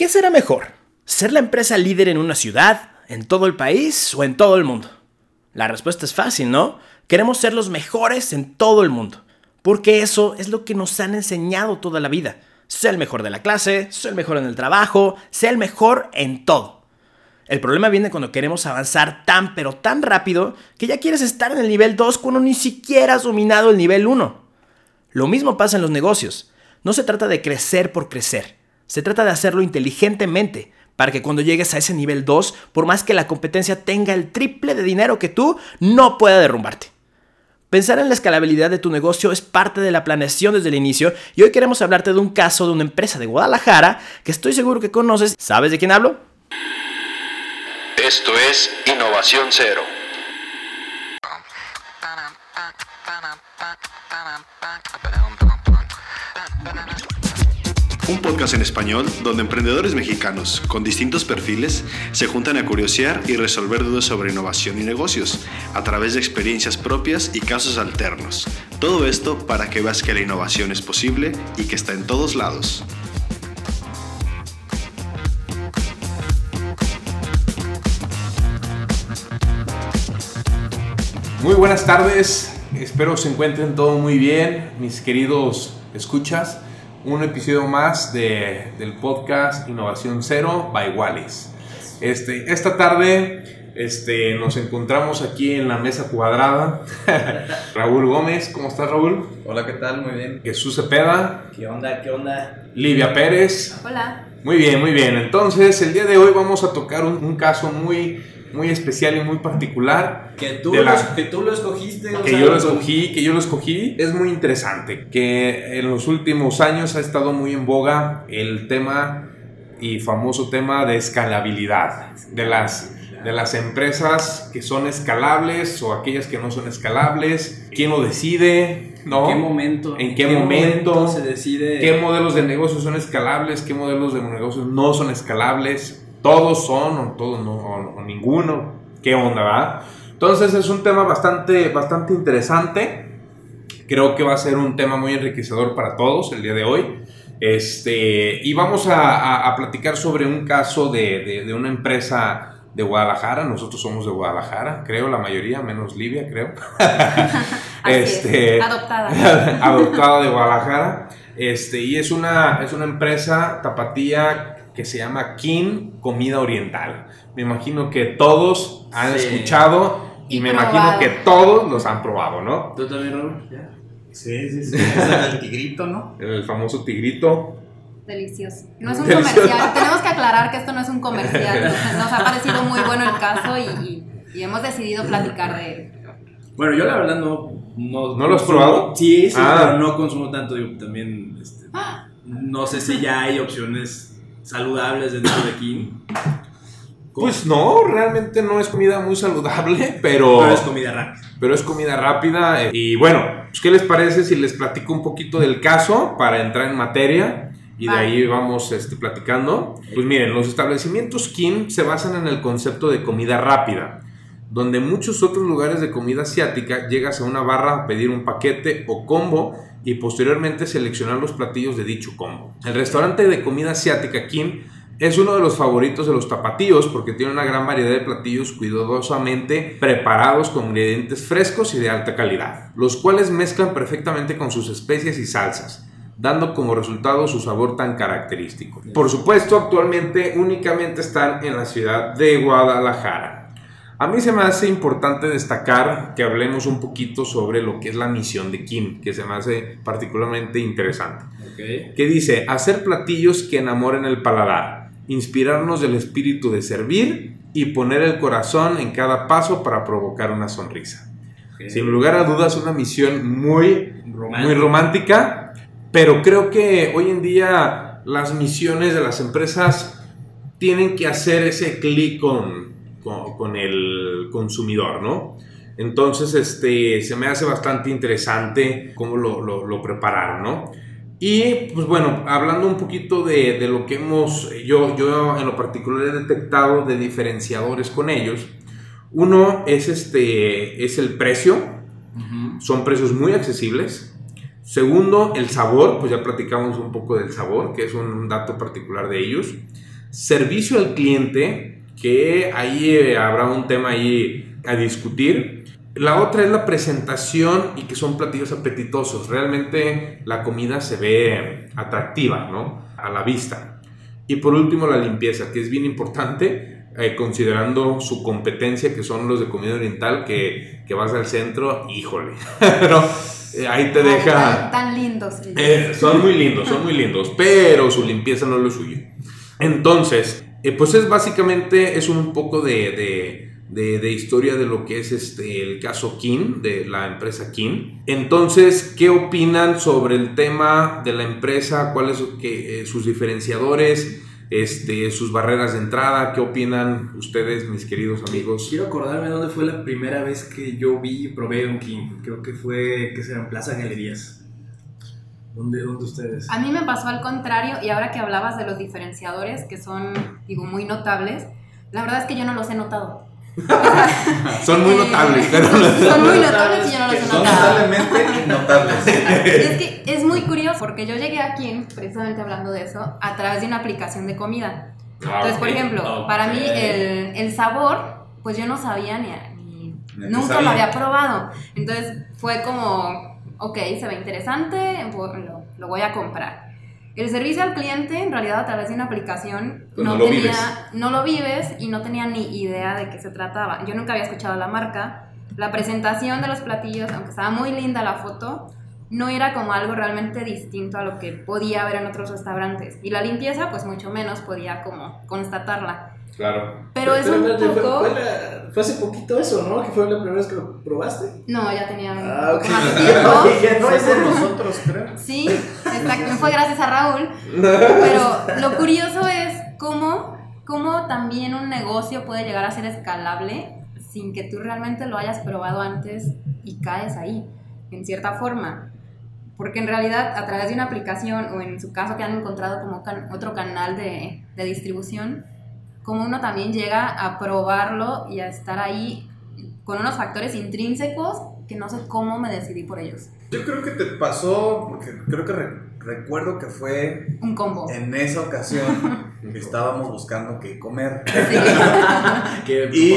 ¿Qué será mejor? ¿Ser la empresa líder en una ciudad, en todo el país o en todo el mundo? La respuesta es fácil, ¿no? Queremos ser los mejores en todo el mundo, porque eso es lo que nos han enseñado toda la vida. Ser el mejor de la clase, ser el mejor en el trabajo, ser el mejor en todo. El problema viene cuando queremos avanzar tan pero tan rápido que ya quieres estar en el nivel 2 cuando ni siquiera has dominado el nivel 1. Lo mismo pasa en los negocios. No se trata de crecer por crecer. Se trata de hacerlo inteligentemente para que cuando llegues a ese nivel 2, por más que la competencia tenga el triple de dinero que tú, no pueda derrumbarte. Pensar en la escalabilidad de tu negocio es parte de la planeación desde el inicio y hoy queremos hablarte de un caso de una empresa de Guadalajara que estoy seguro que conoces. ¿Sabes de quién hablo? Esto es Innovación Cero. Un podcast en español donde emprendedores mexicanos con distintos perfiles se juntan a curiosear y resolver dudas sobre innovación y negocios a través de experiencias propias y casos alternos. Todo esto para que veas que la innovación es posible y que está en todos lados. Muy buenas tardes, espero se encuentren todo muy bien, mis queridos escuchas. Un episodio más de, del podcast Innovación Cero by Wallis. Este, esta tarde este, nos encontramos aquí en la mesa cuadrada. Raúl Gómez, ¿cómo estás Raúl? Hola, ¿qué tal? Muy bien. Jesús Cepeda. ¿Qué onda? ¿Qué onda? Livia Pérez. Hola. Muy bien, muy bien. Entonces, el día de hoy vamos a tocar un, un caso muy, muy especial y muy particular. Que tú, De la- lo, que tú lo escogiste. o que yo lo escogí, que yo lo escogí, es muy interesante, que en los últimos años ha estado muy en boga el tema y famoso tema de escalabilidad, de las, de las empresas que son escalables o aquellas que no son escalables, quién lo decide, ¿no? ¿En qué momento? ¿En qué momento? se decide? ¿Qué modelos de negocios son escalables? ¿Qué modelos de negocios no son escalables? ¿Todos son o todos no? O, o ninguno? ¿Qué onda, va? Entonces es un tema bastante, bastante interesante. Creo que va a ser un tema muy enriquecedor para todos el día de hoy. Este, y vamos a, a- a platicar sobre un caso de, de- de una empresa de Guadalajara. Nosotros somos de Guadalajara, creo, la mayoría, menos Livia, creo. Este, es, adoptada. adoptada de Guadalajara. Este, y es una, es una empresa tapatía que se llama King Comida Oriental. Me imagino que todos han Sí. escuchado y, Y me probado. imagino que todos los han probado, ¿no? ¿Tú también, Raúl? ¿Ya? Sí, sí, sí. Es el tigrito, ¿no? El famoso tigrito. Delicioso. No es un Delicioso. comercial. Tenemos que aclarar que esto no es un comercial. Nos, ha parecido muy bueno el caso y, y- y hemos decidido platicar de él. Bueno, yo la verdad no. ¿No, ¿No lo has probado? Sí, sí, Ah. pero no consumo tanto. Digo, también. este, no sé si ya hay opciones saludables dentro de King. ¿Cómo? Pues no, realmente no es comida muy saludable, pero, Pero es comida rápida. pero es comida rápida. eh, Y bueno, pues, ¿qué les parece si les platico un poquito del caso para entrar en materia? Y de ahí vamos este, platicando. Pues miren, los establecimientos Kim se basan en el concepto de comida rápida, donde en muchos otros lugares de comida asiática llegas a una barra a pedir un paquete o combo y posteriormente seleccionar los platillos de dicho combo. El restaurante de comida asiática Kim es uno de los favoritos de los tapatíos porque tiene una gran variedad de platillos cuidadosamente preparados con ingredientes frescos y de alta calidad, los cuales mezclan perfectamente con sus especias y salsas dando como resultado su sabor tan característico. Por supuesto, actualmente únicamente están en la ciudad de Guadalajara. A mí se me hace importante destacar que hablemos un poquito sobre lo que es la misión de Kim, que se me hace particularmente interesante. Que dice, hacer platillos que enamoren el paladar, inspirarnos del espíritu de servir y poner el corazón en cada paso para provocar una sonrisa. Sin lugar a dudas, una misión muy muy romántica, pero creo que hoy en día las misiones de las empresas tienen que hacer ese clic con, con, con el consumidor, ¿no? Entonces, este, se me hace bastante interesante cómo lo, lo- lo prepararon, ¿no? Y, pues bueno, hablando un poquito de, de lo que hemos, yo, yo en lo particular he detectado de diferenciadores con ellos, uno es, este, es el precio, son precios muy accesibles. Segundo, el sabor, pues ya platicamos un poco del sabor, que es un dato particular de ellos. Servicio al cliente, que ahí eh, habrá un tema ahí a discutir. La otra es la presentación y que son platillos apetitosos. Realmente la comida se ve atractiva, ¿no? A la vista. Y por último la limpieza, que es bien importante, eh, considerando su competencia, que son los de comida oriental, que, que vas al centro, híjole. Pero eh, ahí te deja... Tan, tan lindos. Eh, son muy lindos, son muy lindos, pero su limpieza no es lo suyo. Entonces, eh, pues es básicamente, es un poco de, de- de- historia de lo que es este, el caso Kin, de la empresa Kin. Entonces, ¿qué opinan sobre el tema de la empresa? ¿Cuáles eh, sus diferenciadores? Este, sus barreras de entrada, ¿qué opinan ustedes, mis queridos amigos? Quiero acordarme dónde fue la primera vez que yo vi y probé un King. Creo que fue, que será en Plaza Galerías. ¿Dónde, dónde ustedes? A mí me pasó al contrario y ahora que hablabas de los diferenciadores que son, digo, muy notables, la verdad es que yo no los he notado. Son muy notables, pero... Son muy notables y yo no los he son notado. notablemente notables. Es que es muy curioso porque yo llegué aquí, precisamente hablando de eso, a través de una aplicación de comida. Entonces, por Ah, ejemplo, ok. para mí el, el sabor, pues yo no sabía ni, ni- nunca sabía. lo había probado. Entonces fue como, ok, se ve interesante, lo, lo voy a comprar. El servicio al cliente, en realidad a través de una aplicación, Pues no, no lo tenía, vives. no lo vives y no tenía ni idea de qué se trataba. Yo nunca había escuchado la marca. La presentación de los platillos, aunque estaba muy linda la foto, no era como algo realmente distinto a lo que podía ver en otros restaurantes. Y la limpieza, pues mucho menos podía como constatarla. Claro. Pero es un poco... Fue, la- fue hace poquito eso, ¿no? Que fue la primera vez que lo probaste. No, ya tenía un Ah, poco ok. más tiempo. Ya no es de nosotros, creo. Sí, exacto. Fue gracias a Raúl. Pero lo curioso es cómo, cómo también un negocio puede llegar a ser escalable sin que tú realmente lo hayas probado antes y caes ahí, en cierta forma. Porque en realidad a través de una aplicación o en su caso que han encontrado como can- otro canal de, de distribución, como uno también llega a probarlo y a estar ahí con unos factores intrínsecos que no sé cómo me decidí por ellos. Yo creo que te pasó, porque creo que re- recuerdo que fue Un combo. en esa ocasión que estábamos buscando qué comer. Sí. Que Y-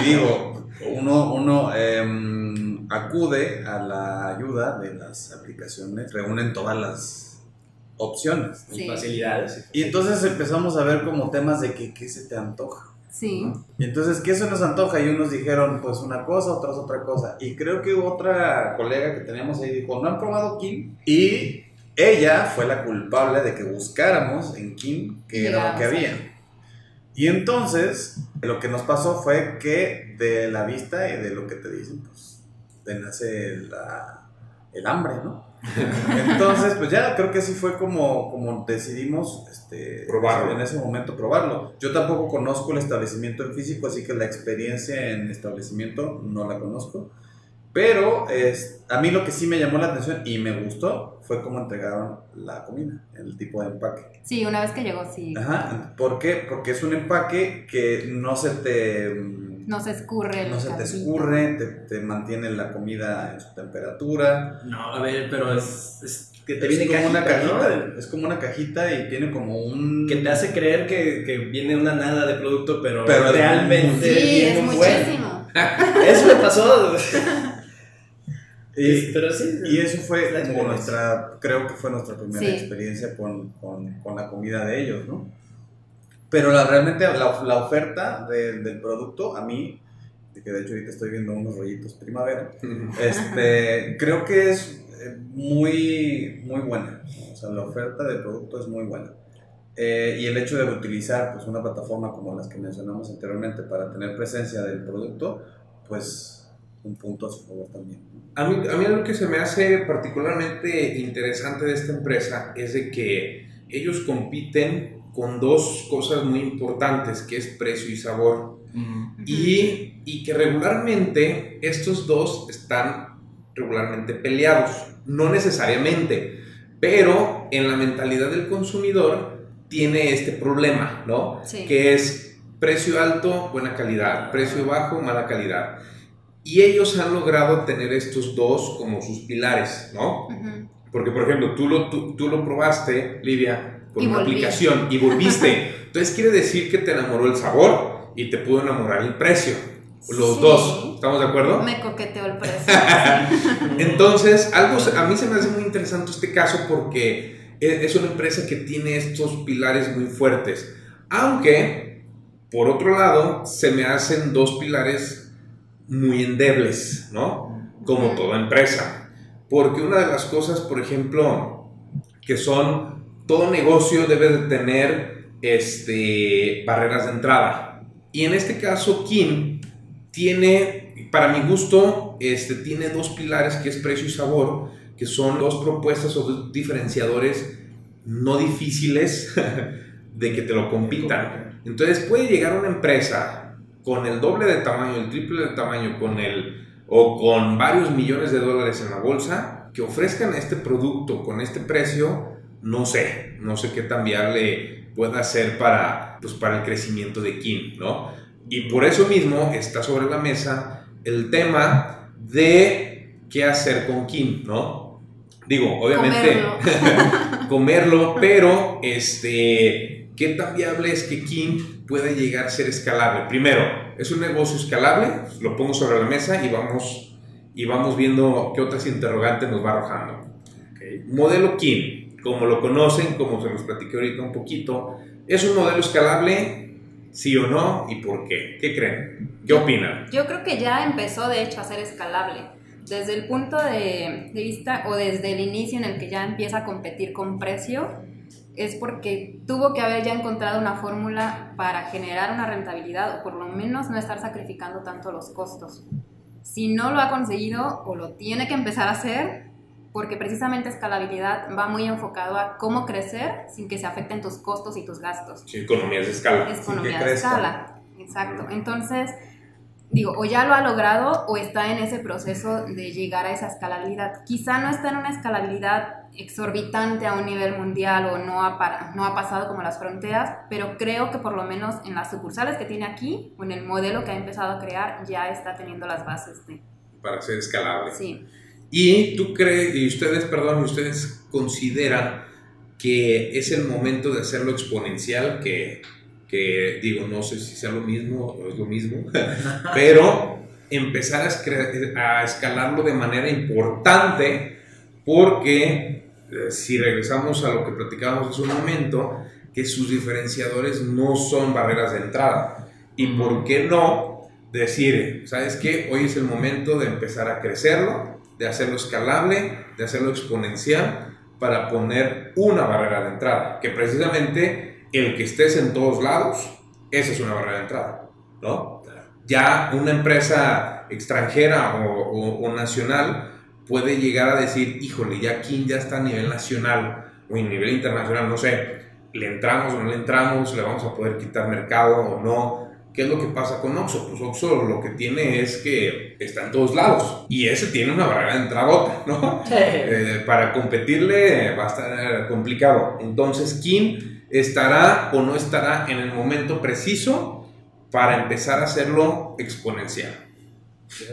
Y digo, uno, uno em, acude a la ayuda de las aplicaciones, reúnen todas las opciones. Sí. facilidades. Y entonces empezamos a ver como temas de que qué se te antoja. Sí. Y entonces, ¿qué se nos antoja? Y unos dijeron, pues una cosa, otros otra cosa. Y creo que otra colega que teníamos ahí dijo, ¿no han probado Kim? Y ella fue la culpable de que buscáramos en Kim qué era lo que había. Y entonces, lo que nos pasó fue que de la vista y de lo que te dicen, pues, te nace la- el hambre, ¿no? Entonces, pues ya creo que así fue como, como decidimos este, Probarlo. en ese momento probarlo. Yo tampoco conozco el establecimiento en físico, así que la experiencia en establecimiento no la conozco. Pero es, a mí lo que sí me llamó la atención y me gustó fue cómo entregaron la comida, el tipo de empaque. Sí, una vez que llegó, sí. Ajá, ¿por qué? Porque es un empaque que no se te... No se escurre el no se te escurre, te, te mantiene la comida en su temperatura. No, a ver, pero es, es que te es viene como una cajita, es como una cajita y tiene como un... Que te hace creer que, que viene una nada de producto, pero, Pero es realmente Sí, viene es un buen. muchísimo. Eso me pasó. Y, pero sí. y eso fue La como nuestra, creo que fue nuestra primera Sí. experiencia con, con, con la comida de ellos, ¿no? Pero la, realmente la, la oferta de- del producto, a mí, que de hecho ahorita estoy viendo unos rollitos primavera, este, creo que es eh, muy, muy buena. O sea, la oferta del producto es muy buena. Eh, y el hecho de utilizar pues, una plataforma como las que mencionamos anteriormente para tener presencia del producto, pues un punto a su favor también. A mí, a mí lo que se me hace particularmente interesante de esta empresa es de que ellos compiten con dos cosas muy importantes, que es precio y sabor. Y, y que regularmente estos dos están regularmente peleados, no necesariamente, pero en la mentalidad del consumidor tiene este problema, ¿no? Sí. Que es precio alto, buena calidad, precio bajo, mala calidad. Y ellos han logrado tener estos dos como sus pilares, ¿no? Porque, por ejemplo, tú lo, tú, tú lo probaste, Livia, por Y una volví. aplicación y volviste. Entonces quiere decir que te enamoró el sabor y te pudo enamorar el precio. Los Sí. dos, ¿estamos de acuerdo? Me coqueteó el precio. Entonces, algo, a mí se me hace muy interesante este caso porque e- es una empresa que tiene estos pilares muy fuertes. Aunque, por otro lado, se me hacen dos pilares muy endebles, ¿no? Como toda empresa. Porque una de las cosas, por ejemplo, que son, todo negocio debe de tener este, barreras de entrada. Y en este caso, Kim tiene, para mi gusto, este, tiene dos pilares que es precio y sabor, que son dos propuestas o dos diferenciadores no difíciles de que te lo compitan. Entonces puede llegar una empresa con el doble de tamaño, el triple de tamaño, con el o con varios millones de dólares en la bolsa, que ofrezcan este producto con este precio, no sé, no sé qué tan viable pueda ser para, pues, para el crecimiento de Kim, ¿no? Y por eso mismo está sobre la mesa el tema de qué hacer con Kim, ¿no? Digo, obviamente Comerlo. comerlo, pero este, ¿qué tan viable es que Kim pueda llegar a ser escalable? Primero, ¿es un negocio escalable? Lo pongo sobre la mesa y vamos, y vamos viendo qué otras interrogantes nos va arrojando. Modelo Kim, como lo conocen, como se los platiqué ahorita un poquito, ¿es un modelo escalable? ¿Sí o no? ¿Y por qué? ¿Qué creen? ¿Qué opinan? Yo creo que ya empezó de hecho a ser escalable. Desde el punto de, de vista o desde el inicio en el que ya empieza a competir con precio, es porque tuvo que haber ya encontrado una fórmula para generar una rentabilidad o por lo menos no estar sacrificando tanto los costos. Si no lo ha conseguido o lo tiene que empezar a hacer, porque precisamente escalabilidad va muy enfocado a cómo crecer sin que se afecten tus costos y tus gastos Sí, economías de escala. es economía de escala. Exacto. Entonces, digo, o ya lo ha logrado o está en ese proceso de llegar a esa escalabilidad. Quizá no está en una escalabilidad exorbitante a un nivel mundial o no ha, para- no ha pasado como las fronteras, pero creo que por lo menos en las sucursales que tiene aquí o en el modelo que ha empezado a crear ya está teniendo las bases de... Para ser escalable. Sí. Y tú crees, y ustedes, perdón, ustedes consideran que es el momento de hacerlo exponencial, que, que digo, no sé si sea lo mismo o es lo mismo, pero empezar a, a escalarlo de manera importante, porque eh, si regresamos a lo que platicábamos hace un momento, que sus diferenciadores no son barreras de entrada. ¿Y por qué no decir, sabes qué? Hoy es el momento de empezar a crecerlo, de hacerlo escalable, de hacerlo exponencial, para poner una barrera de entrada, que precisamente el que estés en todos lados, esa es una barrera de entrada, ¿no? Ya una empresa extranjera o, nacional puede llegar a decir, híjole, ya King ya está a nivel nacional o a nivel internacional, no sé, le entramos o no le entramos, le vamos a poder quitar mercado o no. ¿Qué es lo que pasa con Oxxo? Pues Oxxo lo que tiene es que está en todos lados y ese tiene una barrera de entrada, ¿no? Eh, para competirle va a estar complicado. Entonces, Kim estará o no estará en el momento preciso para empezar a hacerlo exponencial.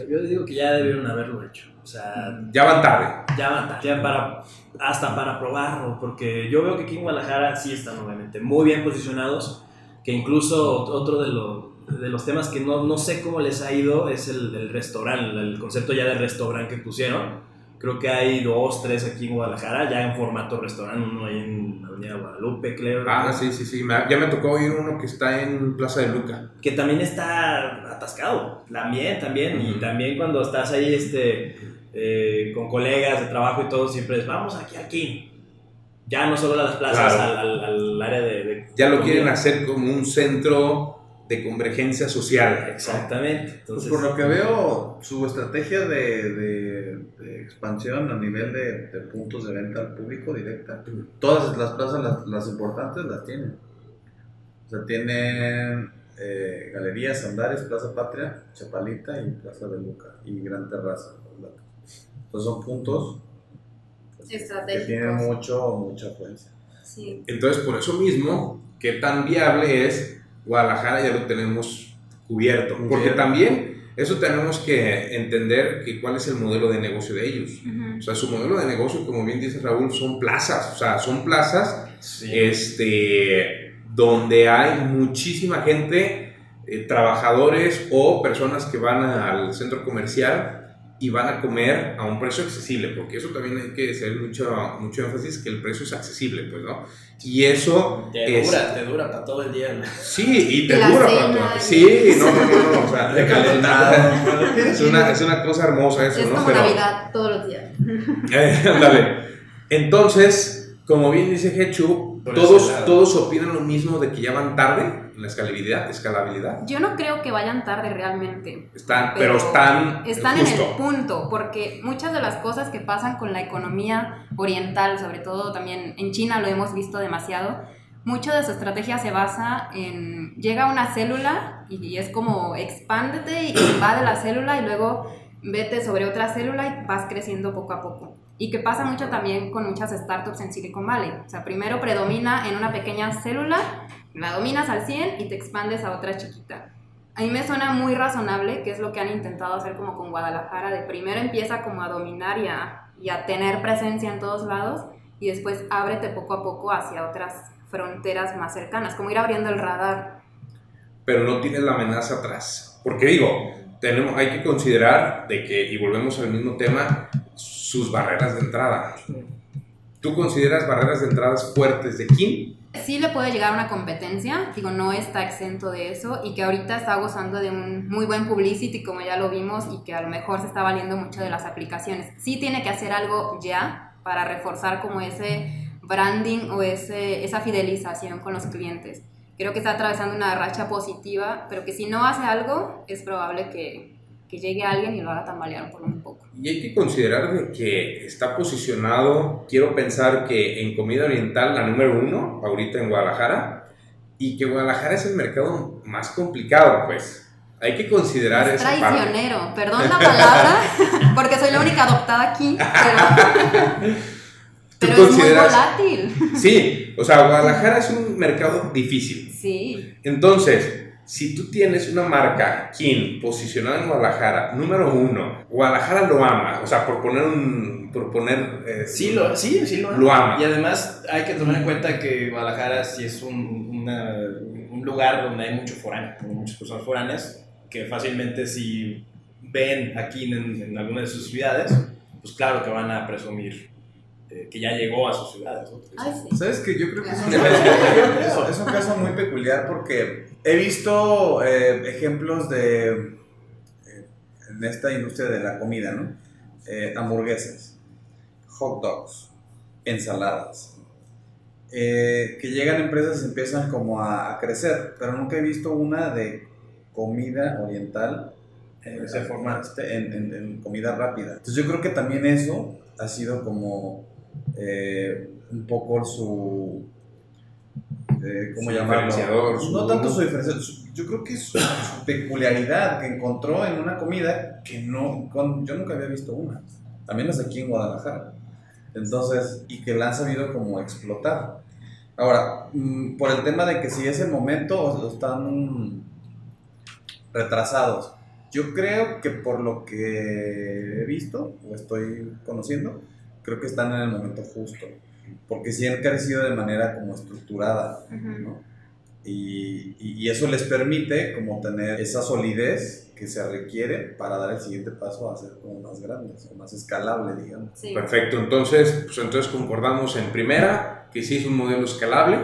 Yo digo que ya debieron haberlo hecho. O sea, Ya van tarde. ya va ya para, hasta para probarlo, porque yo veo que aquí en Guadalajara sí están obviamente muy bien posicionados, que incluso otro de, lo- de los temas que no, no sé cómo les ha ido es el, el restaurante, el concepto ya de restaurante que pusieron. Creo que hay dos, tres aquí en Guadalajara, ya en formato restaurante, uno ahí en Avenida Guadalupe, creo. Ah, sí, sí, sí. Ya me tocó oír uno que está en Plaza de Luca. que también está atascado, también, también, y también cuando estás ahí este, eh, con colegas de trabajo y todo, siempre es, vamos aquí, aquí. Ya no solo a las plazas, Claro. al, al- al área de... de Ya lo comida. quieren hacer como un centro de convergencia social. Exactamente. Pues por lo que veo, su estrategia de, de- de expansión a nivel de, de puntos de venta al público directa, todas las plazas, las, las importantes, las tienen. O sea, tienen eh, Galerías, Andares, Plaza Patria, Chapalita y Plaza de Luca y Gran Terraza. Entonces son puntos pues, que tienen mucho, mucha fuerza. Sí. Entonces, por eso mismo, ¿qué tan viable es Guadalajara? Ya lo tenemos cubierto. Porque también eso tenemos que entender que cuál es el modelo de negocio de ellos. O sea, su modelo de negocio, como bien dice Raúl, son plazas. O sea, son plazas Sí. este, donde hay muchísima gente, eh, trabajadores o personas que van al centro comercial y van a comer a un precio accesible, porque eso también hay que hacer mucho, mucho énfasis, que el precio es accesible, pues, ¿no? Y eso... Te es- dura, te dura para todo el día. ¿no? Sí, y te la dura para todo. Sí, no, no, no, no, o sea, Recalentado. es una, es una cosa hermosa eso, Es ¿no? como Pero- Navidad todos los días. Eh, ándale. Entonces, como bien dice Hechu, todos, todos opinan lo mismo de que ya van tarde la escalabilidad, escalabilidad. Yo no creo que vayan tarde realmente. Están, pero, están, están en el punto, porque muchas de las cosas que pasan con la economía oriental, sobre todo también en China lo hemos visto demasiado, mucho de su estrategia se basa en, llega una célula y es como expándete y invade la célula y luego vete sobre otra célula y vas creciendo poco a poco. Y que pasa mucho también con muchas startups en Silicon Valley. O sea, primero predomina en una pequeña célula, la dominas al 100 y te expandes a otra chiquita. A mí me suena muy razonable, que es lo que han intentado hacer como con Guadalajara, de primero empieza como a dominar y a, y a tener presencia en todos lados y después ábrete poco a poco hacia otras fronteras más cercanas, como ir abriendo el radar. pero no tienes la amenaza atrás. Porque digo, tenemos, hay que considerar de que, y volvemos al mismo tema, sus barreras de entrada. ¿Tú consideras barreras de entradas fuertes de Kim? Sí le puede llegar una competencia, digo, no está exento de eso y que ahorita está gozando de un muy buen publicity, como ya lo vimos, y que a lo mejor se está valiendo mucho de las aplicaciones. Sí tiene que hacer algo ya para reforzar como ese branding o ese, esa fidelización con los clientes. Creo que está atravesando una racha positiva, pero que si no hace algo, es probable que, que llegue alguien y lo haga tambalear por un poco. Y hay que considerar de que está posicionado, quiero pensar que en comida oriental la número uno, ahorita en Guadalajara, y que Guadalajara es el mercado más complicado, pues. Hay que considerar Es esa parte. traicionero, perdón la palabra, porque soy la única adoptada aquí, pero, ¿Tú pero es muy consideras- volátil. Sí, o sea, Guadalajara es un mercado difícil. Sí, Entonces, si tú tienes una marca Kin posicionada en Guadalajara, número uno, Guadalajara lo ama, o sea, por poner un, por poner, eh, Sí, lo, sí, sí lo, Lo ama. Y además hay que tomar en cuenta que Guadalajara sí es un, una- un lugar donde hay mucho foráneo, muchas personas foráneas que fácilmente si ven aquí en, en alguna de sus ciudades, pues claro que van a presumir eh, que ya llegó a sus ciudades. ¿no? ay sí. ¿Sabes que Yo creo que es un, es caso muy peculiar porque he visto eh, ejemplos de, eh, en esta industria de la comida, ¿no? Eh, hamburguesas, hot dogs, ensaladas, eh, que llegan empresas y empiezan como a, a crecer, pero nunca he visto una de comida oriental en ese formato, este, en, en- en comida rápida. Entonces yo creo que también eso ha sido como eh, un poco su... eh, ¿Cómo Su llamarlo? su- No tanto su diferenciador, su- yo creo que es su, peculiaridad que encontró en una comida que no, con- yo nunca había visto una, también es aquí en Guadalajara. Entonces, y que la han sabido como explotar. Ahora, mm, por el tema de que si es el momento o están retrasados, yo creo que por lo que he visto o estoy conociendo, creo que están en el momento justo. Porque sí han crecido de manera como estructurada, Ujú. ¿no? Y, y- y eso les permite como tener esa solidez que se requiere para dar el siguiente paso a ser como más grandes o más escalable, digamos. Sí. Perfecto, entonces, pues entonces concordamos en primera, que sí es un modelo escalable,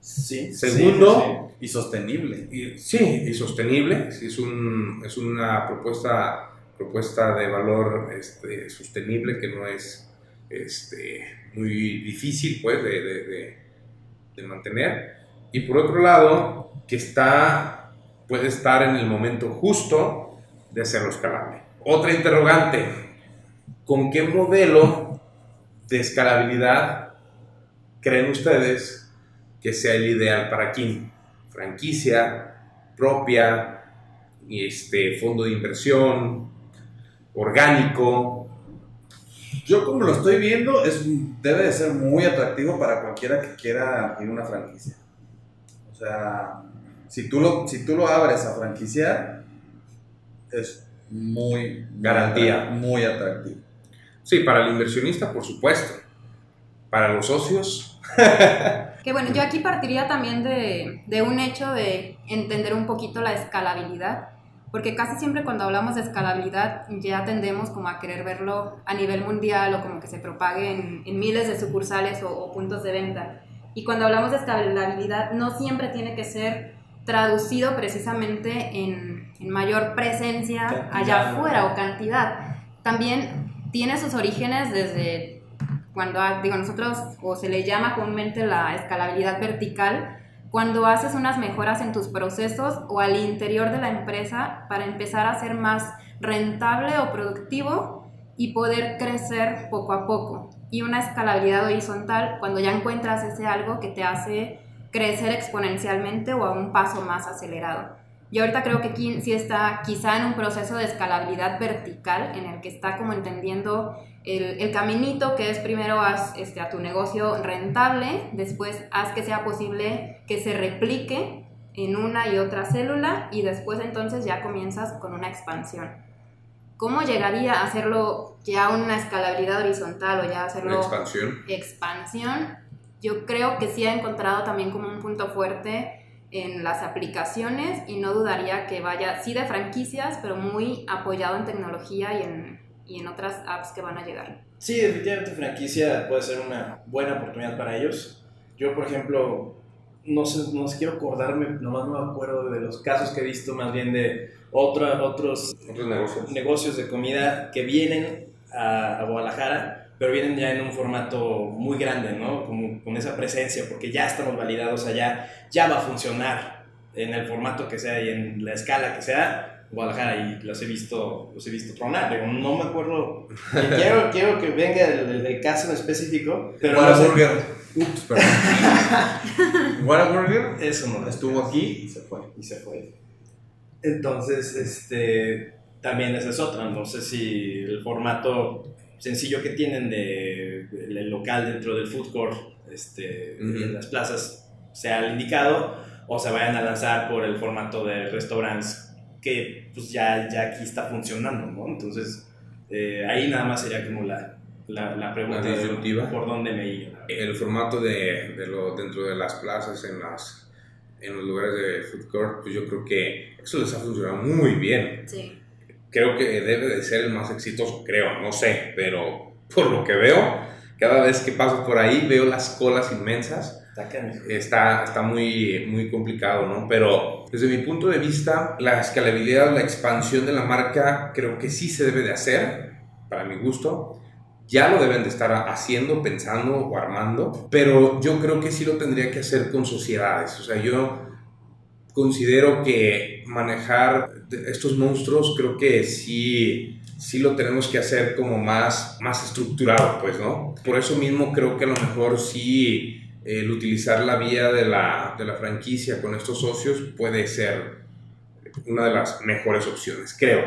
Sí. Segundo, Y sostenible. y, sí, y sostenible, sí es, un, es una propuesta, propuesta de valor este, sostenible que no es este, muy difícil pues, de, de- mantener. Y por otro lado, que está, puede estar en el momento justo de hacerlo escalable. Otra interrogante, ¿con qué modelo de escalabilidad creen ustedes que sea el ideal para Kim? Franquicia, propia, este, fondo de inversión, orgánico. Yo como lo estoy viendo, es, debe de ser muy atractivo para cualquiera que quiera abrir una franquicia. O sea, si tú lo, si tú lo abres a franquiciar, es muy Garantía. muy atractivo. Sí, para el inversionista, por supuesto. Para los socios, Que bueno, yo aquí partiría también de, de un hecho de entender un poquito la escalabilidad, porque casi siempre cuando hablamos de escalabilidad ya tendemos como a querer verlo a nivel mundial o como que se propague en, en miles de sucursales o, o puntos de venta. Y cuando hablamos de escalabilidad no siempre tiene que ser traducido precisamente en, en mayor presencia Cantidad, allá afuera o cantidad. También tiene sus orígenes desde cuando, ha- digo, nosotros, o se le llama comúnmente la escalabilidad vertical, cuando haces unas mejoras en tus procesos o al interior de la empresa para empezar a ser más rentable o productivo y poder crecer poco a poco. Y una escalabilidad horizontal cuando ya encuentras ese algo que te hace crecer exponencialmente o a un paso más acelerado. Yo ahorita creo que Kim sí está quizá en un proceso de escalabilidad vertical en el que está como entendiendo el, el caminito que es primero haz este, a tu negocio rentable, después haz que sea posible que se replique en una y otra célula y después entonces ya comienzas con una expansión. ¿Cómo llegaría a hacerlo ya una escalabilidad horizontal o ya una hacerlo expansión. expansión, yo creo que sí ha encontrado también como un punto fuerte en las aplicaciones y no dudaría que vaya, sí de franquicias, pero muy apoyado en tecnología y en, y en otras apps que van a llegar. Sí, definitivamente franquicia puede ser una buena oportunidad para ellos. Yo, por ejemplo, no sé, no sé, quiero acordarme, nomás no me acuerdo de los casos que he visto más bien de otra, otros Otros negocios. negocios de comida que vienen a, a Guadalajara, pero vienen ya en un formato muy grande, ¿no? Como, con esa presencia, porque ya estamos validados allá, ya va a funcionar en el formato que sea y en la escala que sea, Guadalajara, y los he visto, los he visto tronar, Digo, no me acuerdo, quiero, quiero que venga el, el- el caso en específico, pero no sé-. Ups, perdón. Whataburger eso no estuvo aquí y se fue. y se fue. Entonces, este, también esa es otra. No sé si el formato sencillo que tienen de, el local dentro del food court este, y en Ujú. las plazas sea el indicado o se vayan a lanzar por el formato de restaurantes que pues ya, ya aquí está funcionando, ¿no? Entonces, eh, ahí nada más sería como la, la, la pregunta La de disyuntiva. por dónde me iba. El formato de, de lo, dentro de las plazas, en, las, en los lugares de food court, pues yo creo que eso les ha funcionado muy bien. Sí. Creo que debe de ser el más exitoso, creo, no sé, pero por lo que veo, cada vez que paso por ahí veo las colas inmensas. Está está muy, muy complicado, ¿no? Pero desde mi punto de vista, la escalabilidad, la expansión de la marca, creo que sí se debe de hacer, para mi gusto. Ya lo deben de estar haciendo, pensando o armando, pero yo creo que sí lo tendría que hacer con sociedades. O sea, yo considero que manejar estos monstruos creo que sí, sí lo tenemos que hacer como más, más estructurado, pues, ¿no? Por eso mismo creo que a lo mejor sí el utilizar la vía de la, de la franquicia con estos socios puede ser una de las mejores opciones, creo,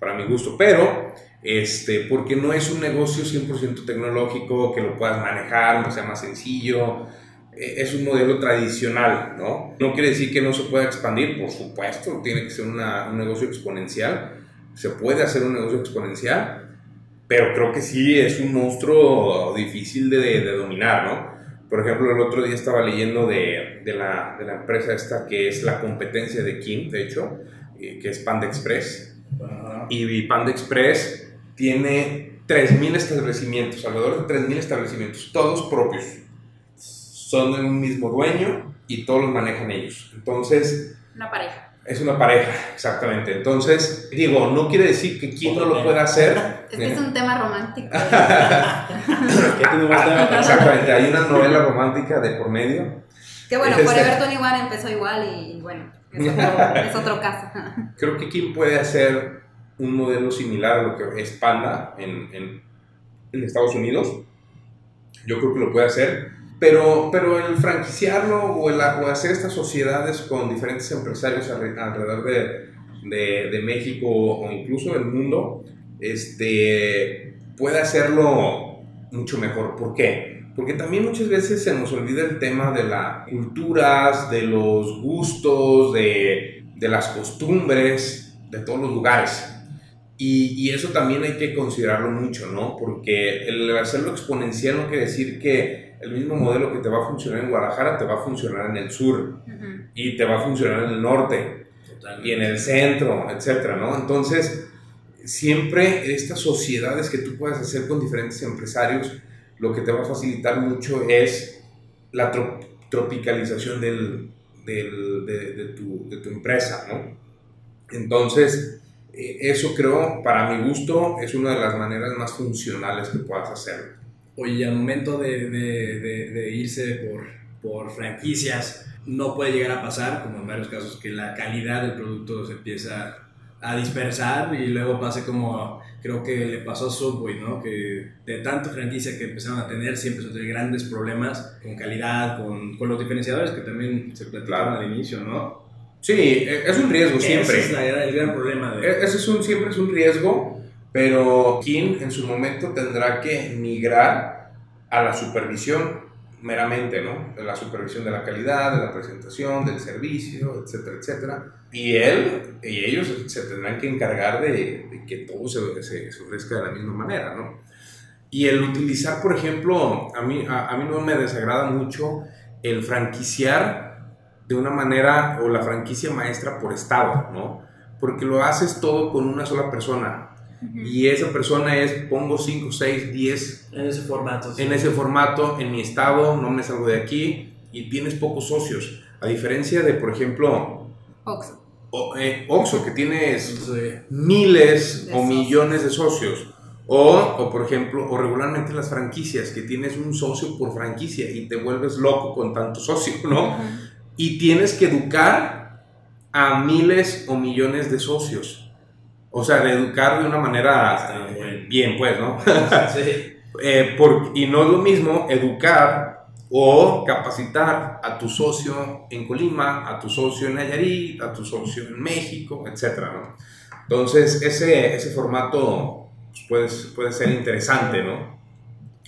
para mi gusto. Pero, este, porque no es un negocio 100% tecnológico, que lo puedas manejar, que sea más sencillo, eh, es un modelo tradicional, ¿no? No quiere decir que no se pueda expandir, por supuesto, tiene que ser un negocio exponencial, se puede hacer un negocio exponencial, pero creo que sí es un monstruo difícil de, de dominar, ¿no? Por ejemplo, el otro día estaba leyendo de, de la, de la empresa esta que es la competencia de Kim, de hecho, eh, que es Panda Express. Y Panda Express tiene 3.000 establecimientos, alrededor de 3.000 establecimientos, todos propios. Son de un mismo dueño y todos los manejan ellos. Entonces, Una pareja. Es una pareja, exactamente. Entonces, digo, no quiere decir que quien no lo pueda hacer. Es que es un tema romántico. ¿Qué tenemos tema para Exactamente, hay una novela romántica de por medio. que bueno, Este- Forever 21 empezó igual y bueno, es otro, es otro caso. Creo que quien puede hacer un modelo similar a lo que es Panda en, en- en Estados Unidos, yo creo que lo puede hacer. Pero, pero el franquiciarlo o, el, o hacer estas sociedades con diferentes empresarios alre- alrededor de, de, de México o incluso del mundo, este, puede hacerlo mucho mejor. ¿Por qué? Porque también muchas veces se nos olvida el tema de las culturas, de los gustos, de, de las costumbres. de todos los lugares. Y, y, eso también hay que considerarlo mucho, ¿no? Porque el hacerlo exponencial no quiere decir que el mismo modelo que te va a funcionar en Guadalajara te va a funcionar en el sur y te va a funcionar en el norte y en el centro, etcétera, ¿no? Entonces, siempre estas sociedades que tú puedas hacer con diferentes empresarios, lo que te va a facilitar mucho es la tropicalización del, del, de, de, tu, de, tu, empresa, ¿no? Entonces, eh, eso creo, para mi gusto, es una de las maneras más funcionales que puedas hacer. Oye, al momento de, de irse por, por franquicias, no puede llegar a pasar, como en varios casos, que la calidad del producto se empieza a dispersar y luego pase como creo que le pasó a Subway, ¿no? Que de tanto franquicia que empezaron a tener, siempre son grandes problemas con calidad, con, con los diferenciadores que también se platicaron al inicio, ¿no? Sí, e, es un riesgo siempre. Ese es el gran problema. De... E, ese es un, siempre es un riesgo, pero Kim en su momento tendrá que migrar a la supervisión meramente, ¿no? De la supervisión de la calidad, de la presentación, del servicio, etcétera, etcétera. Y él y ellos se tendrán que encargar de, que todo se, se, ofrezca de la misma manera, ¿no? Y el utilizar, por ejemplo, a mí, a, a mí no me desagrada mucho el franquiciar de una manera o la franquicia maestra por estado, ¿no? Porque lo haces todo con una sola persona y esa persona es, pongo 5, 6, 10. En ese formato. En ese formato, en mi estado, no me salgo de aquí y tienes pocos socios. A diferencia de, por ejemplo, Oxo. Eh, Oxo, que tienes miles o millones de socios. O, o, por ejemplo, o regularmente las franquicias, que tienes un socio por franquicia y te vuelves loco con tanto socio, ¿no? Y tienes que educar a miles o millones de socios. O sea, de educar de una manera bien, pues, ¿no? sí. eh, por, y no es lo mismo educar o capacitar a tu socio en Colima, a tu socio en Nayarit, a tu socio en México, etcétera, ¿no? Entonces, ese, ese formato pues, puede, puede ser interesante, ¿no?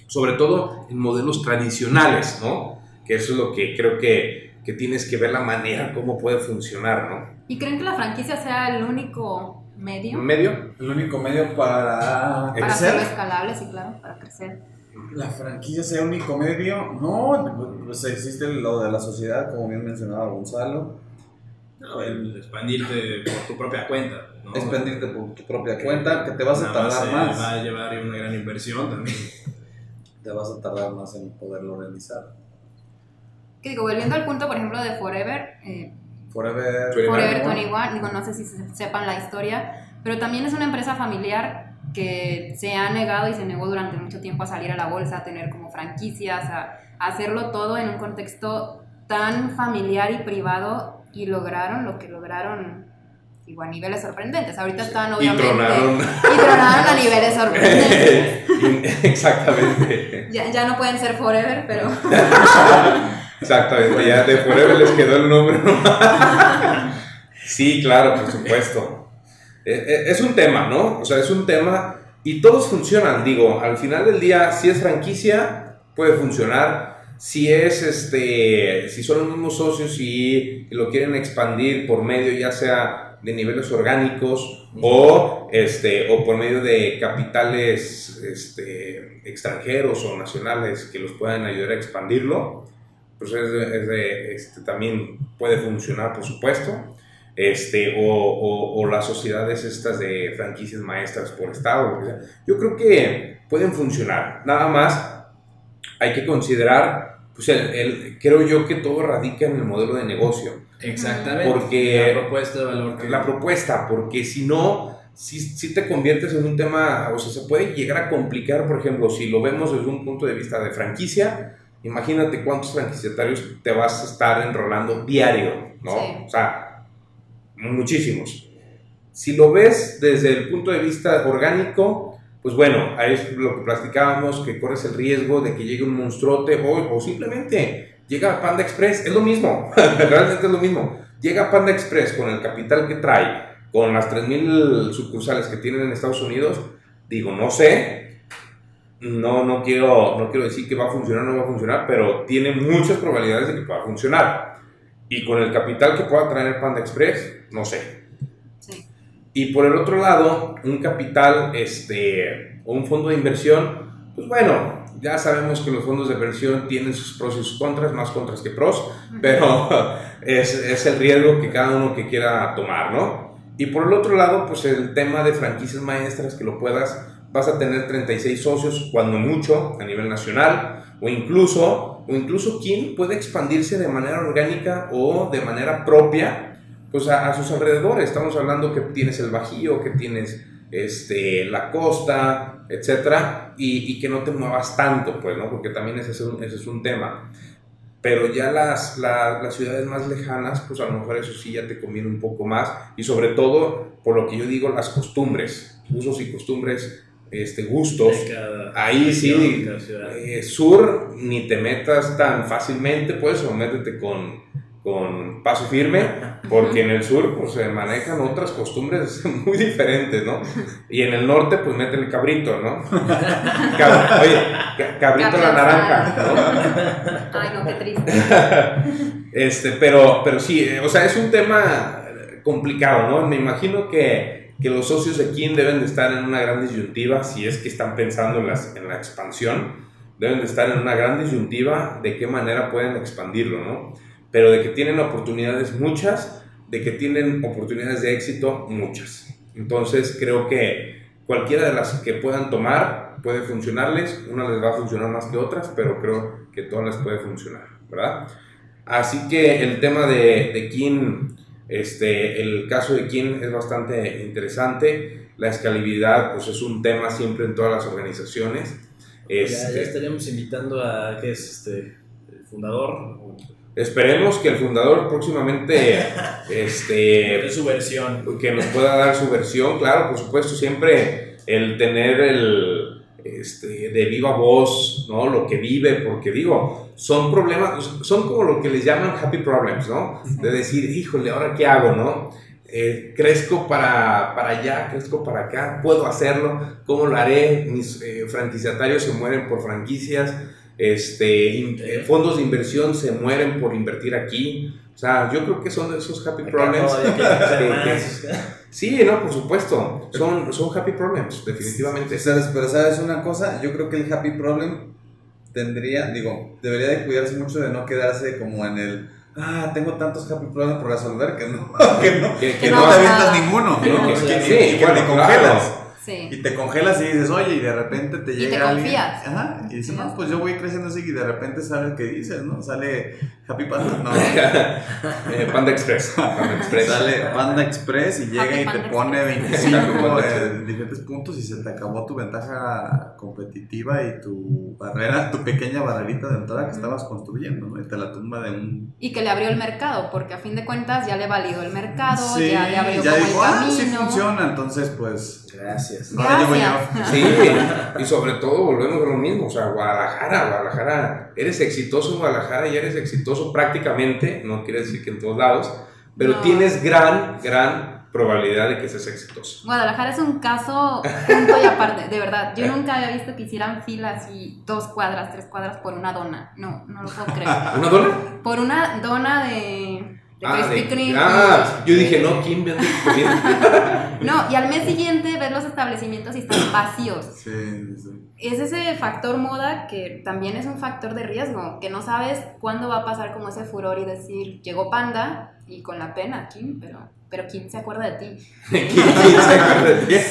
Sobre todo en modelos tradicionales, ¿no? Que eso es lo que creo que, que tienes que ver la manera cómo puede funcionar, ¿no? ¿Y creen que la franquicia sea el único medio. ¿Medio? El único medio para, para hacerlo escalable, sí, claro, para crecer. La franquicia sea el único medio. No, pues existe lo de la sociedad, como bien mencionaba Gonzalo. No, el expandirte por tu propia cuenta. ¿no? Expandirte por tu propia cuenta, que te vas a tardar más. Va a llevar una gran inversión también. te vas a tardar más en poderlo realizar. Que digo, volviendo al punto, por ejemplo, de Forever. Eh, Forever, Forever 21, digo, no sé si sepan la historia, pero también es una empresa familiar que se ha negado y se negó durante mucho tiempo a salir a la bolsa, a tener como franquicias, a, hacerlo todo en un contexto tan familiar y privado y lograron lo que lograron digo, a niveles sorprendentes. Ahorita están obviamente... Y tronaron. Y tronaron a niveles sorprendentes. Exactamente. Ya, ya no pueden ser forever, pero... Exactamente, ya de Forever les quedó el nombre. sí, claro, por supuesto. Eh, eh, es un tema, ¿no? O sea, es un tema y todos funcionan. Digo, al final del día, si es franquicia, puede funcionar. Si es este, si son los mismos socios y lo quieren expandir por medio ya sea de niveles orgánicos o, este, o por medio de capitales este, extranjeros o nacionales que los puedan ayudar a expandirlo, pues es, de, este, también puede funcionar, por supuesto. Este, o, o, o, las sociedades estas de franquicias maestras por estado, yo creo que pueden funcionar. Nada más hay que considerar, pues el, el, creo yo que todo radica en el modelo de negocio. Exactamente. Porque la propuesta de valor. Que... La propuesta, porque si no, si, si te conviertes en un tema, o sea, se puede llegar a complicar, por ejemplo, si lo vemos desde un punto de vista de franquicia, Imagínate cuántos franquiciatarios te vas a estar enrolando diario, ¿no? Sí. O sea, muchísimos. Si lo ves desde el punto de vista orgánico, pues bueno, ahí es lo que platicábamos, que corres el riesgo de que llegue un monstruote o, o simplemente llega Panda Express, es lo mismo, realmente es lo mismo. Llega Panda Express con el capital que trae, con las 3.000 sucursales que tienen en Estados Unidos, digo, no sé, no, no, quiero, no quiero decir que va a funcionar o no va a funcionar, pero tiene muchas probabilidades de que pueda funcionar. Y con el capital que pueda traer Panda Express, no sé. Sí. Y por el otro lado, un capital este, o un fondo de inversión, pues bueno, ya sabemos que los fondos de inversión tienen sus pros y sus contras, más contras que pros, pero es, es el riesgo que cada uno que quiera tomar, ¿no? Y por el otro lado, pues el tema de franquicias maestras, que lo puedas, vas a tener 36 socios, cuando mucho, a nivel nacional, o incluso, o incluso quien puede expandirse de manera orgánica o de manera propia, pues a, a sus alrededores. Estamos hablando que tienes el Bajío, que tienes este, la costa, etcétera, y, y, que no te muevas tanto, pues, ¿no? Porque también ese es un, ese es un tema. Pero ya las, la, las ciudades más lejanas, pues a lo mejor eso sí ya te conviene un poco más, y sobre todo, por lo que yo digo, las costumbres, usos y costumbres, este, gustos. Ahí sí, eh, sur, ni te metas tan fácilmente, pues, o métete con con paso firme, porque en el sur pues se manejan otras costumbres muy diferentes, ¿no? Y en el norte pues meten el cabrito, ¿no? Cab oye, cabrito la naranja, ¿no? Ay, no, qué triste. Este, pero, pero sí, o sea, es un tema complicado, ¿no? Me imagino que, que los socios de Kin deben de estar en una gran disyuntiva, si es que están pensando en, las, en la expansión, deben de estar en una gran disyuntiva de qué manera pueden expandirlo, ¿no? pero de que tienen oportunidades muchas, de que tienen oportunidades de éxito muchas. Entonces creo que cualquiera de las que puedan tomar puede funcionarles, una les va a funcionar más que otras, pero creo que todas les puede funcionar, ¿verdad? Así que el tema de, de este, el caso de Kin es bastante interesante, la escalabilidad pues es un tema siempre en todas las organizaciones. Este, ya, estaríamos invitando a, ¿qué es este? El fundador, Esperemos que el fundador próximamente este, su versión. que nos pueda dar su versión, claro, por supuesto, siempre el tener el este, de viva voz, ¿no? Lo que vive, porque digo, son problemas, son como lo que les llaman happy problems, ¿no? De decir, híjole, ¿ahora qué hago, no? Eh, crezco para, para allá, crezco para acá, puedo hacerlo, ¿cómo lo haré? Mis eh, franquiciatarios se mueren por franquicias, este, fondos de inversión se mueren por invertir aquí. O sea, yo creo que son de esos happy problems. sí, no, por supuesto. Son, son happy problems, definitivamente. ¿Sabes? Pero sabes una cosa, yo creo que el happy problem tendría, digo, debería de cuidarse mucho de no quedarse como en el ah, tengo tantos happy problems por resolver que no, que no, que, no, te avientas ninguno, ¿no? Que, sí, que, te congelas. Y te congelas y dices, oye, y de repente te llega. Y te confías. Ajá. Y dices, no, pues yo voy creciendo así y de repente sale el que dices, ¿no? Sale Happy Panda. No. Eh, Panda Express. Panda Express. Sale Panda Express y llega y te pone 25 de diferentes puntos y se te acabó tu ventaja competitiva y tu barrera, tu pequeña barrerita de entrada que estabas construyendo, ¿no? Y te la tumba de un. Y que le abrió el mercado, porque a fin de cuentas ya le validó el mercado, ya le abrió ya como el camino. Ah, sí funciona, entonces pues. Gracias. Sí, y sobre todo volvemos a lo mismo, o sea, Guadalajara, Guadalajara, eres exitoso en Guadalajara y eres exitoso prácticamente, no quiere decir que en todos lados, pero tienes gran, gran probabilidad de que seas exitoso. Guadalajara es un caso punto y aparte, de verdad. Yo nunca había visto que hicieran filas y dos cuadras, tres cuadras por una dona. No, no lo puedo creer. ¿Una dona? Por una dona de ah, ah yo dije, no, ¿quién vende No, y al mes siguiente ves los establecimientos y están vacíos. Sí, sí. Es ese factor moda que también es un factor de riesgo, que no sabes cuándo va a pasar como ese furor y decir, llegó Panda y con la pena, Kim, pero, pero ¿quién se acuerda de ti? ¿Quién se acuerda de ti?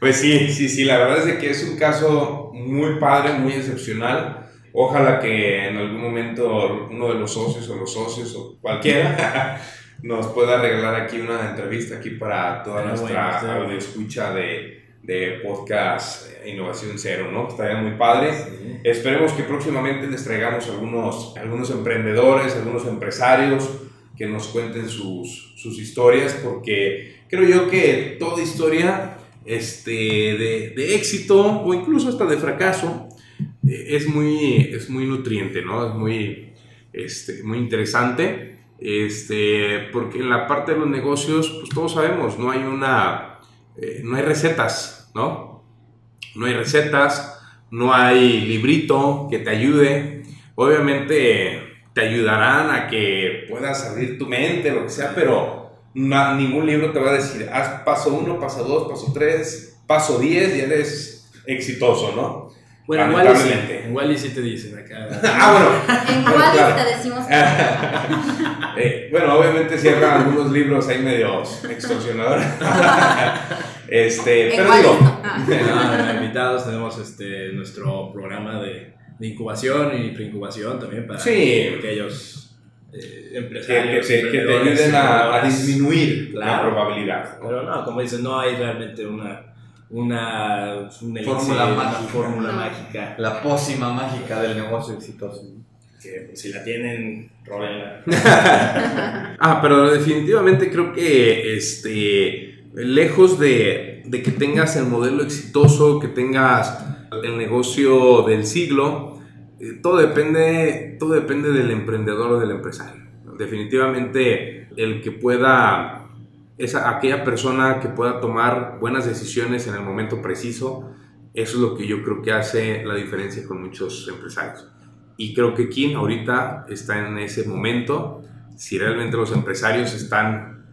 Pues sí, sí, sí, la verdad es que es un caso muy padre, muy excepcional Ojalá que en algún momento uno de los socios o los socios o cualquiera nos pueda regalar aquí una entrevista aquí para toda nuestra bueno, escucha de, de, podcast Innovación Cero, ¿no? Estaría muy padre. Esperemos que próximamente les traigamos algunos, algunos emprendedores, algunos empresarios que nos cuenten sus, sus historias, porque creo yo que toda historia este, de, de éxito o incluso hasta de fracaso es muy, es muy nutriente, ¿no? Es muy, este, muy interesante, este, porque en la parte de los negocios, pues todos sabemos, no hay una, eh, no hay recetas, ¿no? No hay recetas, no hay librito que te ayude, obviamente te ayudarán a que puedas abrir tu mente, lo que sea, pero, ningún libro te va a decir, haz paso 1, paso 2, paso 3, paso 10 y eres exitoso, ¿no? Bueno, igual y sí, Lamentablemente. igual y sí te dicen acá. Ah, bueno, En claro. te decimos Eh, bueno, obviamente cierran algunos libros ahí medios extorsionadores. este, en pero digo, no. Invitados tenemos este, nuestro programa de, de incubación y preincubación también para Sí. aquellos eh, que, que empresarios. te, que te ayuden a, a disminuir la Claro. probabilidad. ¿no? Pero no, como dices, no hay realmente una, una, un elixir, Fórmula una mágica. fórmula No. mágica. La pócima mágica del negocio exitoso. ¿no? Que pues, si la tienen, róbenla. Ah, pero definitivamente creo que este, lejos de, de que tengas el modelo exitoso, que tengas el negocio del siglo, eh, todo depende, todo depende del emprendedor o del empresario. Definitivamente el que pueda, esa, aquella persona que pueda tomar buenas decisiones en el momento preciso, eso es lo que yo creo que hace la diferencia con muchos empresarios. Y creo que Kim ahorita está en ese momento. Si realmente los empresarios están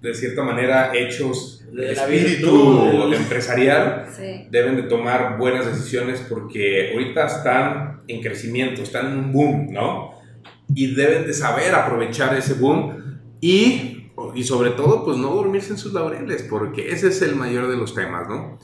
de cierta manera hechos De la espíritu virtud. empresarial, Sí. deben de tomar buenas decisiones porque ahorita están en crecimiento, están en un boom, ¿no? Y deben de saber aprovechar ese boom y, y sobre todo, pues no dormirse en sus laureles, porque ese es el mayor de los temas, ¿no?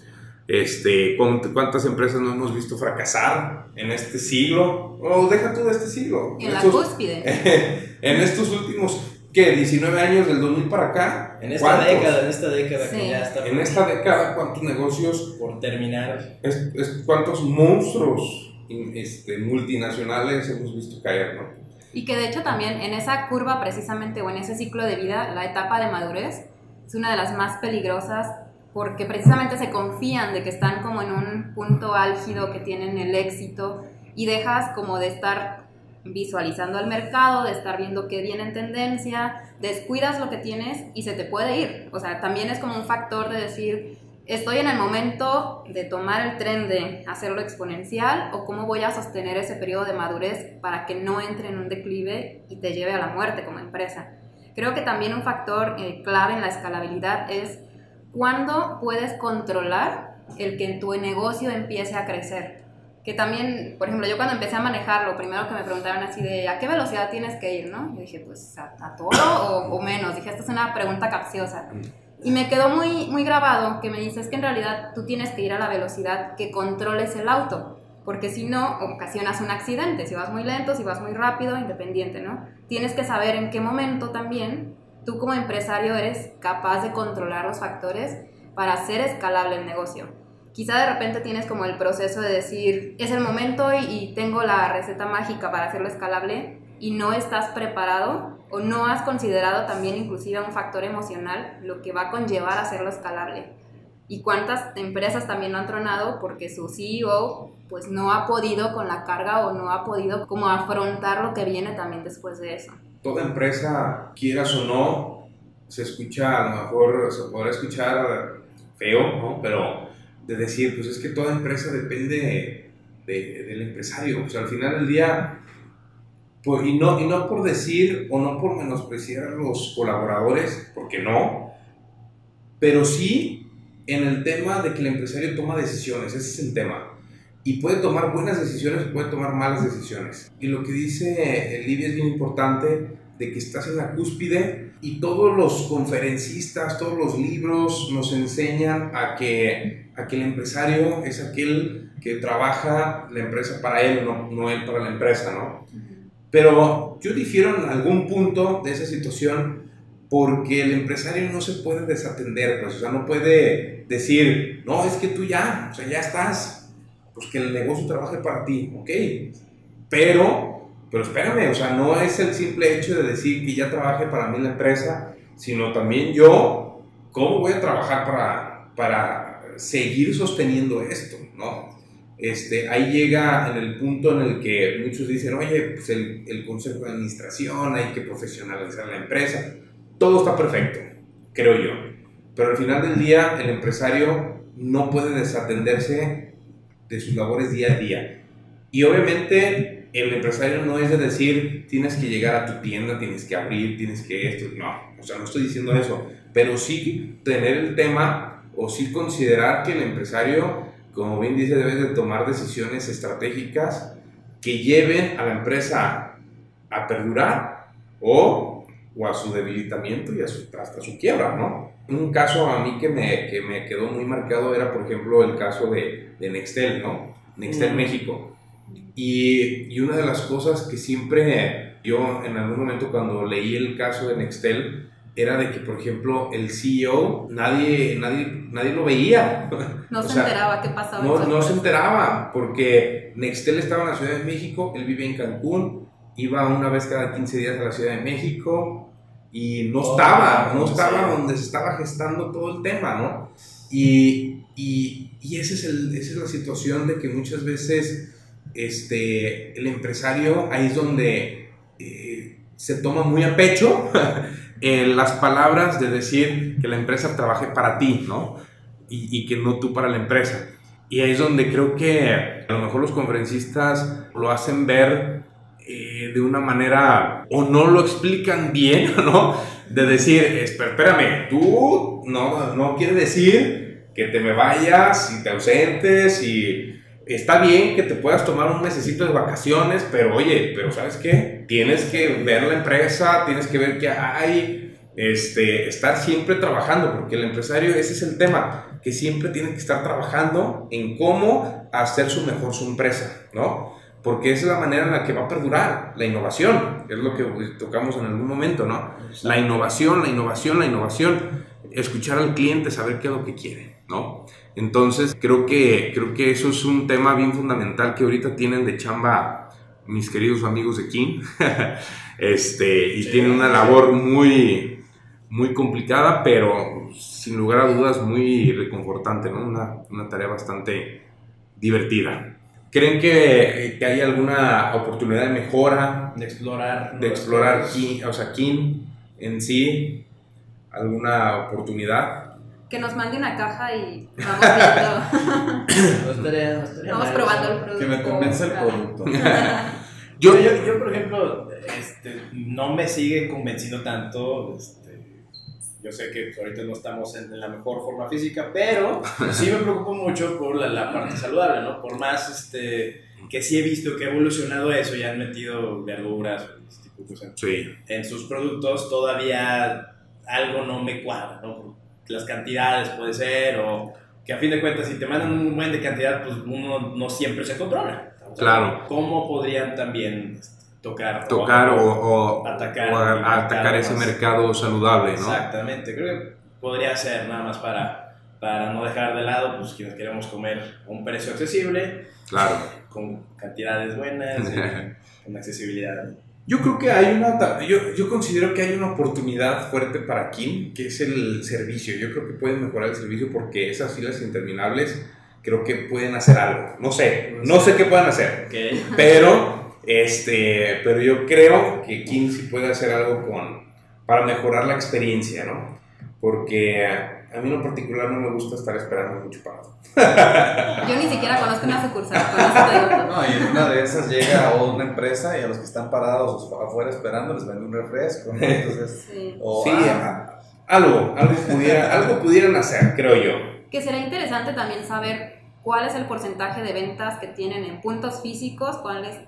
Este, ¿cuánt- ¿Cuántas empresas no hemos visto fracasar en este siglo? O deja tú de este siglo. En la estos- cúspide. en estos últimos, ¿qué? 19 años del 2000 para acá. En esta ¿cuántos? década, en esta década Sí. que ya está En esta década, ¿cuántos negocios por terminar. es, es cuántos monstruos este, multinacionales hemos visto caer, ¿no? Y que de hecho también en esa curva precisamente o en ese ciclo de vida, la etapa de madurez es una de las más peligrosas porque precisamente se confían de que están como en un punto álgido, que tienen el éxito y dejas como de estar visualizando al mercado, de estar viendo qué viene en tendencia, descuidas lo que tienes y se te puede ir. O sea, también es como un factor de decir, estoy en el momento de tomar el tren de hacerlo exponencial o cómo voy a sostener ese periodo de madurez para que no entre en un declive y te lleve a la muerte como empresa. Creo que también un factor eh, clave en la escalabilidad es cuándo puedes controlar el que tu negocio empiece a crecer. Que también, por ejemplo, yo cuando empecé a manejar, lo primero que me preguntaron así de ¿a qué velocidad tienes que ir? ¿no? Yo dije, pues a, a todo o, o menos. Dije, esta es una pregunta capciosa. Y me quedó muy, muy grabado que me dices que en realidad tú tienes que ir a la velocidad que controles el auto, porque si no, ocasionas un accidente, si vas muy lento, si vas muy rápido, independiente, ¿no? Tienes que saber en qué momento también tú como empresario eres capaz de controlar los factores para hacer escalable el negocio. Quizá de repente tienes como el proceso de decir, es el momento y, y tengo la receta mágica para hacerlo escalable y no estás preparado o no has considerado también inclusive un factor emocional lo que va a conllevar a hacerlo escalable. Y cuántas empresas también lo han tronado porque su CEO pues no ha podido con la carga o no ha podido como afrontar lo que viene también después de eso. Toda empresa, quieras o no, se escucha, a lo mejor se podrá escuchar feo, ¿no? Pero de decir, pues es que toda empresa depende de- del empresario. O sea, al final del día, pues, y, no, y no por decir o no por menospreciar a los colaboradores, porque no, pero sí en el tema de que el empresario toma decisiones, ese es el tema. Y puede tomar buenas decisiones o puede tomar malas decisiones. Y lo que dice Livia es bien importante, de que estás en la cúspide y todos los conferencistas, todos los libros nos enseñan a que, a que el empresario es aquel que trabaja la empresa para él, no, no él para la empresa, ¿no? Pero yo difiero en algún punto de esa situación porque el empresario no se puede desatender, pues, o sea, no puede decir, no, es que tú ya, o sea, ya estás, pues que el negocio trabaje para ti, ok, pero, pero espérame, o sea, no es el simple hecho de decir que ya trabaje para mí la empresa, sino también yo, ¿cómo voy a trabajar para, para seguir sosteniendo esto, no? Este, ahí llega en el punto en el que muchos dicen, oye, pues el, el consejo de administración, hay que profesionalizar la empresa. Todo está perfecto, creo yo. Pero al final del día, el empresario no puede desatenderse de sus labores día a día. Y obviamente el empresario no es de decir tienes que llegar a tu tienda, tienes que abrir, tienes que esto. No, o sea, no estoy diciendo eso. Pero sí tener el tema o sí considerar que el empresario, como bien dice, debe de tomar decisiones estratégicas que lleven a la empresa a perdurar o, o a su debilitamiento y a su, hasta su quiebra, ¿no? Un caso a mí que me, que me quedó muy marcado era, por ejemplo, el caso de, de Nextel, ¿no? Nextel Mm. México. Y, y una de las cosas que siempre yo en algún momento cuando leí el caso de Nextel era de que, por ejemplo, el CEO, nadie, nadie, nadie lo veía. No se sea, enteraba qué pasaba. No, no se enteraba, porque Nextel estaba en la Ciudad de México, él vivía en Cancún, iba una vez cada 15 días a la Ciudad de México y no Oh, estaba, no estaba donde se estaba gestando todo el tema, ¿no? Y, y, y ese es el, esa es la situación de que muchas veces este, el empresario ahí es donde eh, se toma muy a pecho eh, las palabras de decir que la empresa trabaje para ti, ¿no? Y, y que no tú para la empresa. Y ahí es donde creo que a lo mejor los conferencistas lo hacen ver eh, de una manera o no lo explican bien, ¿no? De decir, "Esper- espérame, tú no, no quiere decir que te me vayas y te ausentes y está bien que te puedas tomar un mesecito de vacaciones, pero oye, pero ¿sabes qué? Tienes que ver la empresa, tienes que ver qué hay, este, estar siempre trabajando, porque el empresario, ese es el tema, que siempre tiene que estar trabajando en cómo hacer su mejor su empresa, ¿no? Porque esa es la manera en la que va a perdurar la innovación, es lo que tocamos en algún momento, ¿no? La innovación, la innovación, la innovación, escuchar al cliente, saber qué es lo que quiere, ¿no? Entonces, creo que, creo que eso es un tema bien fundamental que ahorita tienen de chamba mis queridos amigos de King, este, y Sí. tienen una labor muy, muy complicada, pero sin lugar a dudas muy reconfortante, ¿no? Una, una tarea bastante divertida. ¿Creen que, que hay alguna oportunidad de mejora De explorar. de explorar King, o sea, King en sí, alguna oportunidad. Que nos mande una caja y vamos viendo. No estaría- no estaría vamos mal probando el producto. Que me convence el producto. Yo, Yo, yo, por ejemplo, este, no me sigue convenciendo tanto. Este, yo sé que pues, ahorita no estamos en, en la mejor forma física, pero sí me preocupo mucho por la, la parte saludable, ¿no? Por más este, que sí he visto que ha evolucionado eso y han metido verduras este tipo de cosas sí, en sus productos, todavía algo no me cuadra, ¿no? Las cantidades puede ser, o que a fin de cuentas, si te mandan un buen de cantidad, pues uno no siempre se controla. O sea, Claro. ¿Cómo podrían también este, tocar? tocar o, o- Atacar o a- el mercado atacar ese más. mercado saludable, ¿no? Exactamente, creo que podría ser nada más para, para no dejar de lado, pues quienes queremos comer a un precio accesible, Claro. con cantidades buenas, con accesibilidad. Yo creo que hay una, yo, yo considero que hay una oportunidad fuerte para Kim, que es el servicio. Yo creo que pueden mejorar el servicio porque esas filas interminables creo que pueden hacer algo. No sé, no sé qué pueden hacer, Ok. pero, este, pero yo creo que Kim sí puede hacer algo con, para mejorar la experiencia, ¿no? Porque a mí en lo particular no me gusta estar esperando mucho parado. Yo ni siquiera conozco una sucursal, con eso te digo todo. No, y en una de esas llega a una empresa y a los que están parados afuera esperando les vende un refresco. ¿no? Entonces, Sí. o, Sí, ah, algo, algo, pudiera, algo pudieran hacer, creo yo. Que será interesante también saber cuál es el porcentaje de ventas que tienen en puntos físicos, cuál es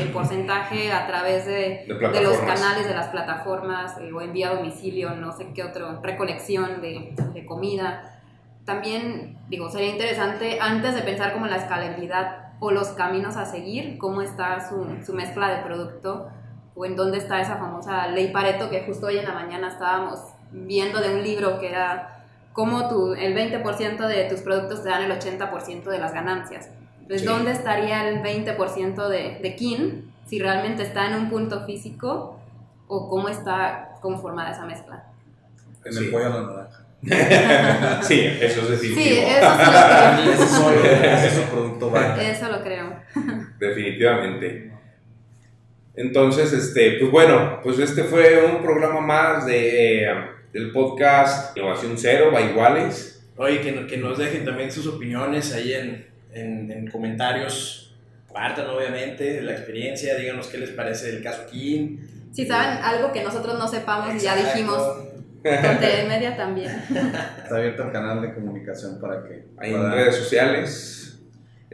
el porcentaje a través de, De de los canales de las plataformas eh, o envía a domicilio, no sé qué otro, recolección de, de comida. También, digo, sería interesante antes de pensar como la escalabilidad o los caminos a seguir, cómo está su, su mezcla de producto o en dónde está esa famosa ley Pareto que justo hoy en la mañana estábamos viendo de un libro que era cómo tu, el 20% de tus productos te dan el 80% de las ganancias. Entonces, Sí. ¿dónde estaría el 20% de, de kin si realmente está en un punto físico o cómo está conformada esa mezcla? en Sí. el pollo a la naranja. Sí, eso es definitivo. Sí, eso sí lo Ese es su, ese es su producto creo. banca. Eso lo creo. Definitivamente. Entonces, este, pues bueno, pues este fue un programa más de, eh, del podcast Innovación Cero, va iguales. Oye, que, que nos dejen también sus opiniones ahí en, en, en comentarios Compartan, obviamente, la experiencia, díganos qué les parece el caso Kim. Si saben algo que nosotros no sepamos, ya Exacto. dijimos, con TV Media también. Está abierto el canal de comunicación para que Ahí en redes sociales.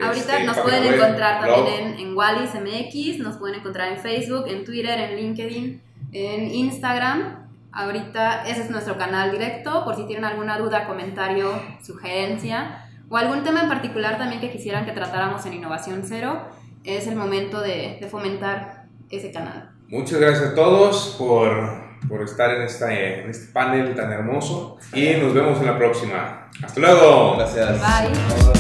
Ahorita este, nos pueden web, encontrar blog. también en, en Wallis MX, nos pueden encontrar en Facebook, en Twitter, en LinkedIn, en Instagram. Ahorita ese es nuestro canal directo, por si tienen alguna duda, comentario, sugerencia o algún tema en particular también que quisieran que tratáramos en Innovación Cero, es el momento de, de fomentar ese canal. Muchas gracias a todos por, por estar en, esta, en este panel tan hermoso y nos vemos en la próxima. Hasta luego. Gracias. Bye.